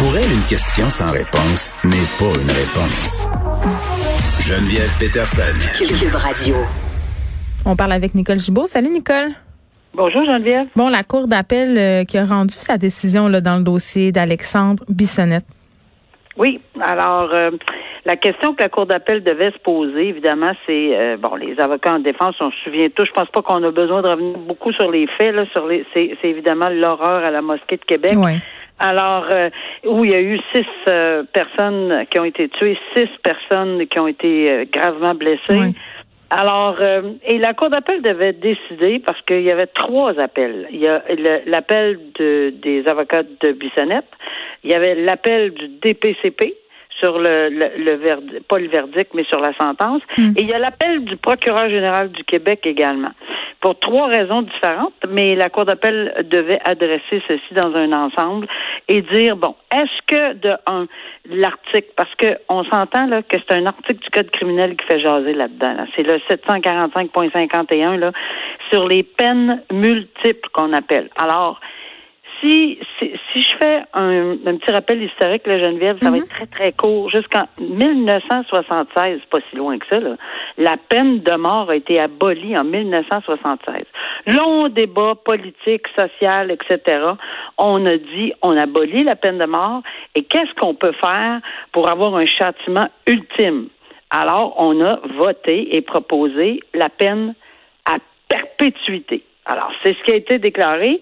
Pour elle, une question sans réponse n'est pas une réponse. Geneviève Peterson. Cube Radio. On parle avec Nicole Gibault. Salut Nicole. Bonjour Geneviève. Bon, la Cour d'appel euh, qui a rendu sa décision là, dans le dossier d'Alexandre Bissonnette. Oui, alors euh, la question que la Cour d'appel devait se poser, évidemment, c'est euh, bon, les avocats en défense, on se souvient tous, je pense pas qu'on a besoin de revenir beaucoup sur les faits, là, sur les c'est, évidemment l'horreur à la mosquée de Québec. Ouais. Alors, où il y a eu six personnes qui ont été tuées, six personnes qui ont été gravement blessées. Alors, euh, et la Cour d'appel devait décider parce qu'il y avait trois appels. Il y a l'appel de, des avocats de Bissonnette, il y avait l'appel du DPCP sur le, le, le verdict, pas le verdict, mais sur la sentence, Mm. et il y a l'appel du procureur général du Québec également. Pour trois raisons différentes, mais la Cour d'appel devait adresser ceci dans un ensemble et dire, bon, est-ce que de un, l'article, parce que on s'entend là que c'est un article du Code criminel qui fait jaser là-dedans. Là. C'est le 745.51 là, sur les peines multiples qu'on appelle. Alors, si, si, si je fais un, un petit rappel historique, là, Geneviève, ça va être très, très court. Jusqu'en 1976, pas si loin que ça, là, la peine de mort a été abolie en 1976. Long débat politique, social, etc. On a dit, on abolit la peine de mort et qu'est-ce qu'on peut faire pour avoir un châtiment ultime? Alors, on a voté et proposé la peine à perpétuité. Alors, c'est ce qui a été déclaré.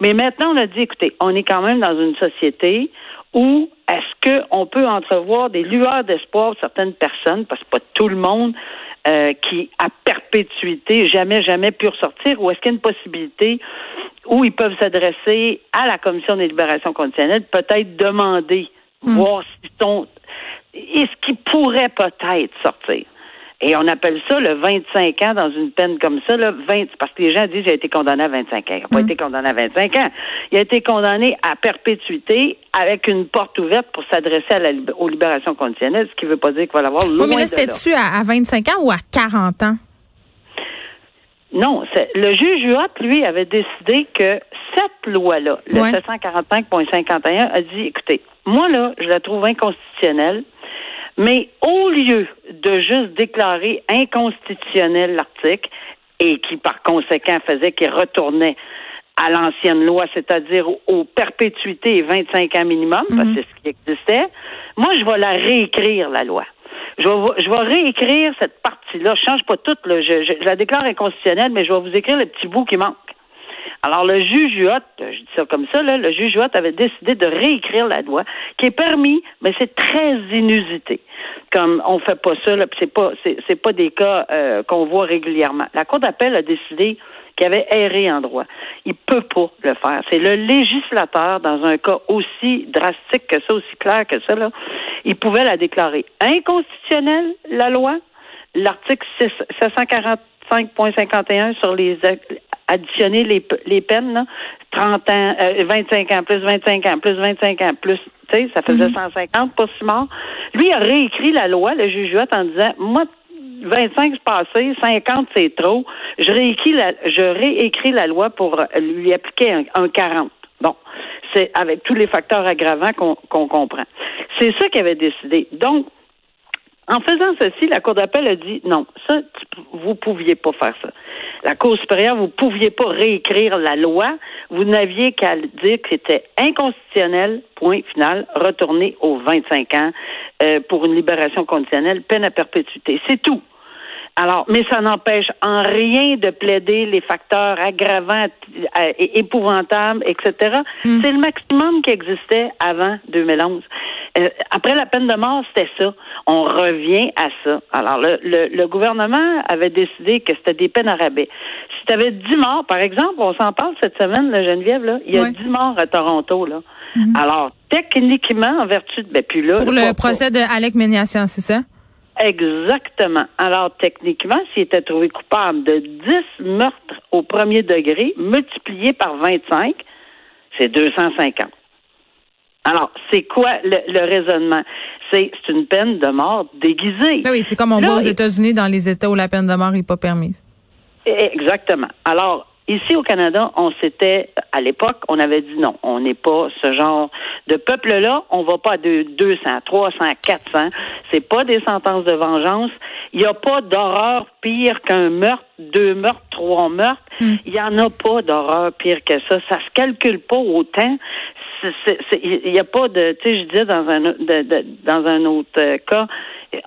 Mais maintenant, on a dit, écoutez, on est quand même dans une société où est-ce qu'on peut entrevoir des lueurs d'espoir de certaines personnes, parce que pas tout le monde euh, qui, à perpétuité, jamais, jamais pu ressortir, ou est-ce qu'il y a une possibilité où ils peuvent s'adresser à la Commission des libérations conditionnelles, peut-être demander, voir s'ils sont, est-ce qu'ils pourraient peut-être sortir? Et on appelle ça le 25 ans dans une peine comme ça, le 20, parce que les gens disent qu'il a été condamné à 25 ans. Il n'a pas été condamné à 25 ans. Il a été condamné à perpétuité avec une porte ouverte pour s'adresser aux libérations conditionnelles, ce qui ne veut pas dire qu'il va l'avoir loin Oui, mais là, c'était-tu à, à 25 ans ou à 40 ans? Non, c'est- le juge Huot, lui, avait décidé que cette loi-là, le Ouais. 745.51, a dit, écoutez, moi, là, je la trouve inconstitutionnelle, mais au lieu de juste déclarer inconstitutionnel l'article, et qui, par conséquent, faisait qu'il retournait à l'ancienne loi, c'est-à-dire aux, perpétuités et 25 ans minimum, parce que c'est ce qui existait, moi, je vais la réécrire, la loi. Je vais, je vais réécrire cette partie-là. Je change pas toute. Je, je- je la déclare inconstitutionnelle, mais je vais vous écrire le petit bout qui manque. Alors, le juge Huot, je dis ça comme ça, là, le juge Huot avait décidé de réécrire la loi, qui est permis, mais c'est très inusité. Comme on fait pas ça, là, c'est pas, c'est, pas des cas euh, qu'on voit régulièrement. La Cour d'appel a décidé qu'il avait erré en droit. Il peut pas le faire. C'est le législateur, dans un cas aussi drastique que ça, aussi clair que ça, là, il pouvait la déclarer inconstitutionnelle, la loi, l'article 6 745.51 sur les additionner les, les peines, là, 30 ans, euh, 25 ans, plus 25 ans, plus 25 ans, plus, tu sais, ça faisait 150 pour six morts. Lui a réécrit la loi, le juge Huot, en disant, moi, 25 c'est passé, 50 c'est trop. Je réécris la, je réécris la loi pour lui appliquer un, un 40. Bon, c'est avec tous les facteurs aggravants qu'on qu'on comprend. C'est ça qu'il avait décidé. Donc, en faisant ceci, la Cour d'appel a dit non, ça, vous pouviez pas faire ça. La Cour supérieure, vous pouviez pas réécrire la loi. Vous n'aviez qu'à dire que c'était inconstitutionnel, point final, retourner aux 25 ans euh, pour une libération conditionnelle, peine à perpétuité. C'est tout. Alors, mais ça n'empêche en rien de plaider les facteurs aggravants, euh, et épouvantables, etc. C'est le maximum qui existait avant 2011. Euh, après la peine de mort, c'était ça. On revient à ça. Alors, le, le, le gouvernement avait décidé que c'était des peines à rabais. Si tu avais 10 morts, par exemple, on s'en parle cette semaine, là, Geneviève, là, il y a Ouais. 10 morts à Toronto. Là. Alors, techniquement, en vertu de... Ben, puis là, Pour le procès de Alec Méniassian, c'est ça? Exactement. Alors, techniquement, s'il était trouvé coupable de 10 meurtres au premier degré, multiplié par 25, c'est 250. Alors, c'est quoi le, le raisonnement? C'est une peine de mort déguisée. Ben oui, c'est comme on Là, voit aux États-Unis dans les États où la peine de mort n'est pas permise. Exactement. Alors, Ici au Canada, on s'était, à l'époque, on avait dit non, on n'est pas ce genre de peuple-là. On va pas de 200, 300, 400. C'est pas des sentences de vengeance. Il n'y a pas d'horreur pire qu'un meurtre, deux meurtres, trois meurtres. Hmm. Il n'y en a pas d'horreur pire que ça. Ça se calcule pas autant. Il n'y a pas de, tu sais, je disais dans un, dans un autre euh, cas,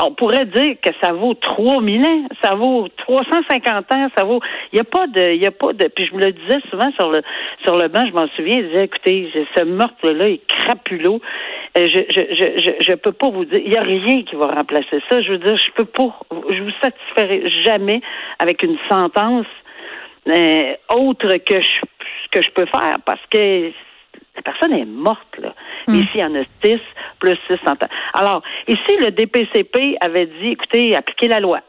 on pourrait dire que ça vaut 3000 ans, ça vaut 350 ans, ça vaut. Il n'y a pas de, il y a pas de. Puis je me le disais souvent sur le sur le banc, je m'en souviens, je disais, écoutez, ce meurtre-là est crapulot. Euh, je, je, je, je, peux pas vous dire, il n'y a rien qui va remplacer ça. Je veux dire, je peux pas, je vous satisferai jamais avec une sentence euh, autre que je, que je peux faire parce que la personne est morte, là. Hmm. Ici, il y en a six, plus six ans. Alors, ici, le DPCP avait dit, écoutez, appliquez la loi.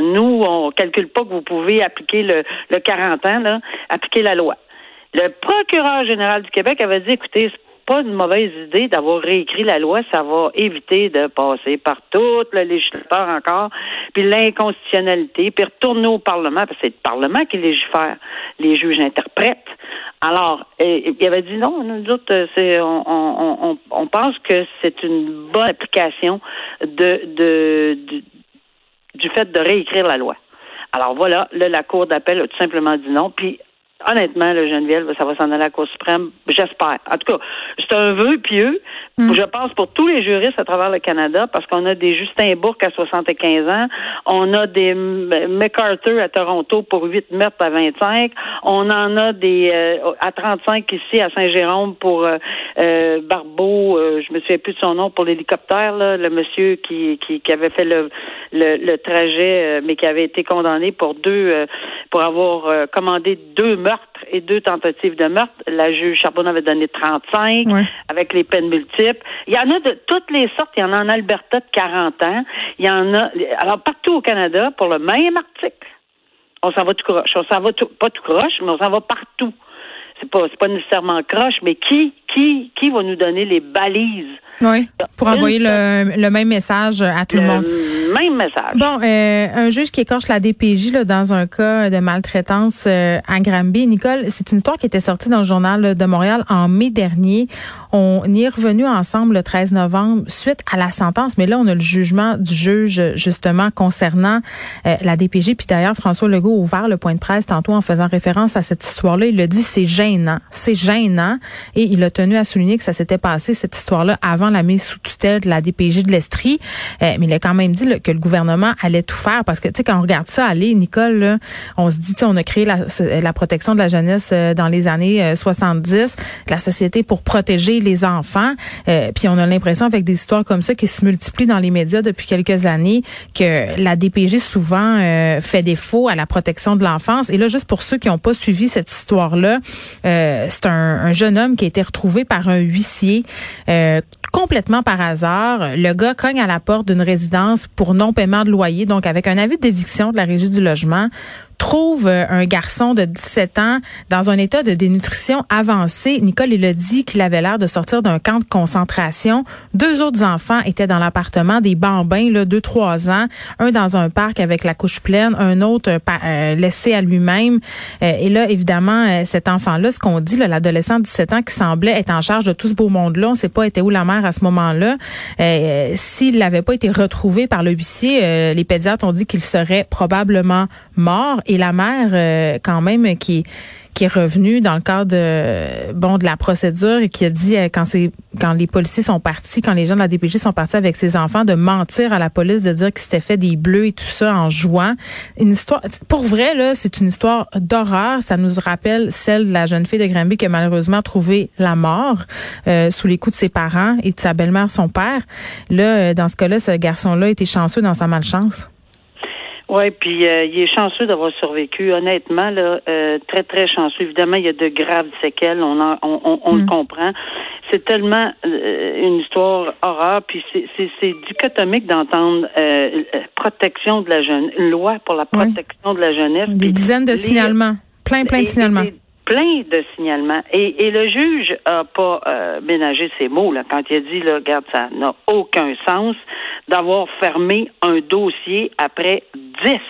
Nous, on calcule pas que vous pouvez appliquer le, le 40 ans, là, appliquer la loi. Le procureur général du Québec avait dit, écoutez, pas une mauvaise idée d'avoir réécrit la loi. Ça va éviter de passer par tout le législateur encore, puis l'inconstitutionnalité, puis retourner au Parlement, parce que c'est le Parlement qui légifère. Les juges interprètent. Alors, il avait dit non, nous autres, c'est, on, pense que c'est une bonne application de, du fait de réécrire la loi. Alors voilà, là, la Cour d'appel a tout simplement dit non. Puis honnêtement, le Geneviève, ça va s'en aller à la Cour suprême. J'espère. En tout cas, c'est un vœu pieux. Mm. Je pense pour tous les juristes à travers le Canada, parce qu'on a des Justin Bourque à 75 ans, on a des MacArthur à Toronto pour 8 mètres à 25, on en a des euh, à 35 ici à Saint-Jérôme pour euh, euh Barbeau, euh, je me souviens plus de son nom, pour l'hélicoptère, le monsieur qui, qui, qui, avait fait le, le, le trajet, mais qui avait été condamné pour deux, pour avoir commandé deux meurtres et deux tentatives de meurtre. La juge Charbonne avait donné 35 avec les peines multiples. Il y en a de toutes les sortes. Il y en a en Alberta de 40 ans. Il y en a, alors partout au Canada, pour le même article. On s'en va tout croche. On s'en va tout, pas tout croche, mais on s'en va partout. C'est pas, c'est pas nécessairement croche, mais qui, qui, qui va nous donner les balises oui, pour envoyer le, le, même message à tout le, monde. Même message. Bon, euh, un juge qui écorche la DPJ là, dans un cas de maltraitance euh, à Granby. Nicole, c'est une histoire qui était sortie dans le journal de Montréal en mai dernier. On y est revenu ensemble le 13 novembre suite à la sentence, mais là, on a le jugement du juge justement concernant euh, la DPJ. Puis d'ailleurs, François Legault a ouvert le point de presse tantôt en faisant référence à cette histoire-là. Il a dit c'est gênant, c'est gênant, et il a tenu à souligner que ça s'était passé cette histoire-là avant la mise sous tutelle de la DPJ de l'Estrie. Euh, mais il a quand même dit que le gouvernement allait tout faire parce que, tu sais, quand on regarde ça aller, Nicole, on se dit, on a créé la, la, protection de la jeunesse euh, dans les années 70, euh, la société pour protéger les enfants. puis on a l'impression avec des histoires comme ça qui se multiplient dans les médias depuis quelques années que la DPJ souvent fait défaut à la protection de l'enfance. Et là, juste pour ceux qui n'ont pas suivi cette histoire-là, c'est un, un, jeune homme qui a été retrouvé par un huissier complètement par hasard, le gars cogne à la porte d'une résidence pour non-paiement de loyer, donc avec un avis d'éviction de la régie du logement trouve euh, un garçon de 17 ans dans un état de dénutrition avancée. Nicole, il a dit qu'il avait l'air de sortir d'un camp de concentration. Deux autres enfants étaient dans l'appartement, des bambins, là, deux, trois ans. Un dans un parc avec la couche pleine, un autre euh, euh, laissé à lui-même. et là, évidemment, cet enfant-là, ce qu'on dit, l'adolescent de 17 ans qui semblait être en charge de tout ce beau monde-là, on ne sait pas était où la mère à ce moment-là. S'il n'avait pas été retrouvé par le huissier, les pédiatres ont dit qu'il serait probablement mort et la mère euh, quand même qui qui est revenue dans le cadre de bon de la procédure et qui a dit euh, quand c'est quand les policiers sont partis, quand les gens de la DPJ sont partis avec ses enfants, de mentir à la police, de dire qu'ils s'était fait des bleus et tout ça en jouant. Une histoire, pour vrai là, c'est une histoire d'horreur. Ça nous rappelle celle de la jeune fille de Granby qui a malheureusement trouvé la mort euh, sous les coups de ses parents et de sa belle-mère, son père. Là, dans ce cas-là, ce garçon-là était chanceux dans sa malchance. Oui, puis euh, il est chanceux d'avoir survécu. Honnêtement, là, euh, très très chanceux. Évidemment, il y a de graves séquelles. On on, on, le mm. comprend. C'est tellement euh, une histoire horreur. Puis c'est dichotomique d'entendre protection de la jeune loi pour la protection de la jeunesse. Des dizaines de signalements, plein plein de signalements plein de signalements. Et, et le juge a pas euh, ménagé ses mots là, quand il a dit, là, regarde, ça n'a aucun sens d'avoir fermé un dossier après dix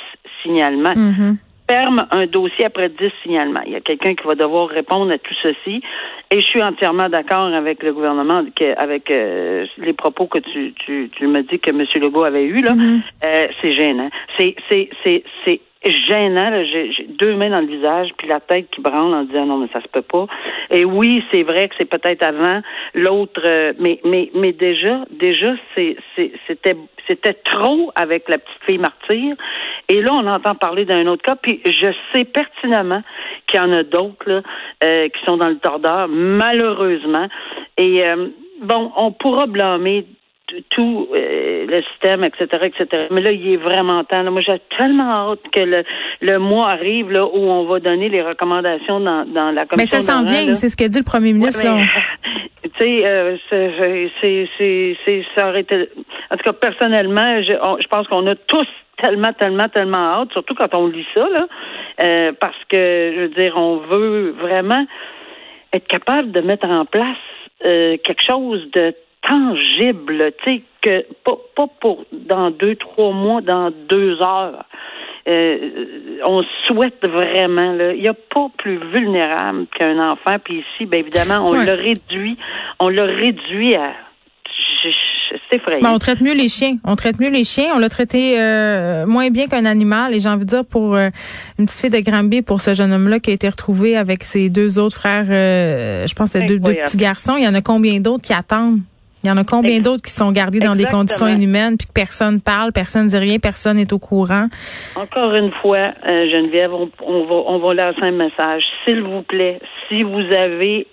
signalements. Mm-hmm. ferme un dossier après 10 signalements. Il y a quelqu'un qui va devoir répondre à tout ceci. Et je suis entièrement d'accord avec le gouvernement, avec euh, les propos que tu, tu, tu me dis que M. Legault avait eu là. Mm-hmm. Euh, c'est gênant. C'est gênant. J'ai, deux mains dans le visage, puis la tête qui branle en disant non, mais ça se peut pas. Et oui, c'est vrai que c'est peut-être avant l'autre, euh, mais mais mais déjà, déjà, c'était c'était trop avec la petite fille martyre. Et là, on entend parler d'un autre cas, puis je sais pertinemment qu'il y en a d'autres euh, qui sont dans le tordeur, malheureusement. Et euh, bon, on pourra blâmer tout euh, le système, etc., etc. Mais là, il est vraiment temps. Moi, j'ai tellement hâte que le, le mois arrive là, où on va donner les recommandations dans, dans la commission. Mais ça s'en vient, c'est ce que dit le premier ministre. tu sais, euh, c'est, c'est, c'est, ça aurait été. En tout cas, personnellement, je, je pense qu'on a tous tellement, tellement, tellement hâte, surtout quand on lit ça, là, euh, parce que, je veux dire, on veut vraiment être capable de mettre en place euh, quelque chose de tangible, tu sais, que pas, pas pour dans deux, trois mois, dans deux heures. Euh, on souhaite vraiment. Là, il n'y a pas plus vulnérable qu'un enfant. Puis ici, bien évidemment, on l'a réduit. On l'a réduit à c'est. Ben, on traite mieux les chiens. On traite mieux les chiens. On l'a traité euh, moins bien qu'un animal. Et j'ai envie de dire pour euh, une petite fille de Granby, pour ce jeune homme-là qui a été retrouvé avec ses deux autres frères, je pense que c'est deux, deux petits garçons. Il y en a combien d'autres qui attendent? Il y en a combien d'autres qui sont gardés dans des conditions inhumaines, puis que personne parle, personne ne dit rien, personne n'est au courant? Encore une fois, euh, Geneviève, on, on, va, on va lancer un message. S'il vous plaît, si vous avez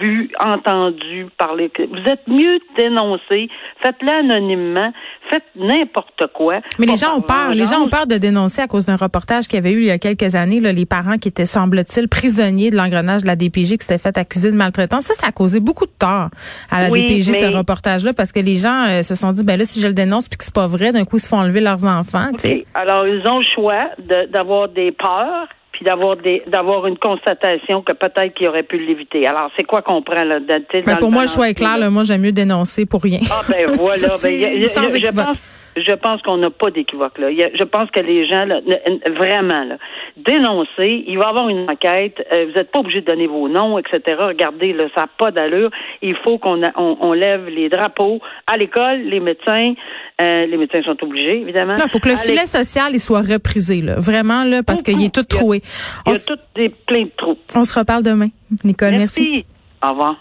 vu, entendu parler, vous êtes mieux dénoncer, faites-le anonymement, faites n'importe quoi. Mais les gens ont peur. Les gens ont peur de dénoncer à cause d'un reportage qu'il y avait eu il y a quelques années, là, les parents qui étaient, semble-t-il, prisonniers de l'engrenage de la DPJ qui s'était fait accuser de maltraitance. Ça, ça a causé beaucoup de tort à la DPJ, ce reportage reportage-là parce que les gens euh, se sont dit, ben là, si je le dénonce puis que c'est pas vrai, d'un coup, ils se font enlever leurs enfants. Alors, ils ont le choix d'avoir des peurs puis d'avoir des d'avoir une constatation que peut-être qu'ils auraient pu l'éviter. Alors, c'est quoi qu'on prend là? Ben, pour moi, le choix est clair. moi, j'aime mieux dénoncer pour rien. Ah ben voilà. ben, je pense je pense qu'on n'a pas d'équivoque là. je pense que les gens là, vraiment là, dénoncer, il va y avoir une enquête. Euh, vous n'êtes pas obligé de donner vos noms, etc. Regardez, là, ça n'a pas d'allure. Il faut qu'on on, lève les drapeaux à l'école, les médecins. Euh, les médecins sont obligés, évidemment. il faut que le filet social il soit reprisé, là. Vraiment, là, parce qu'il est tout troué. Il y a, tout des, plein de trous. On se reparle demain. Nicole, merci. merci. Au revoir.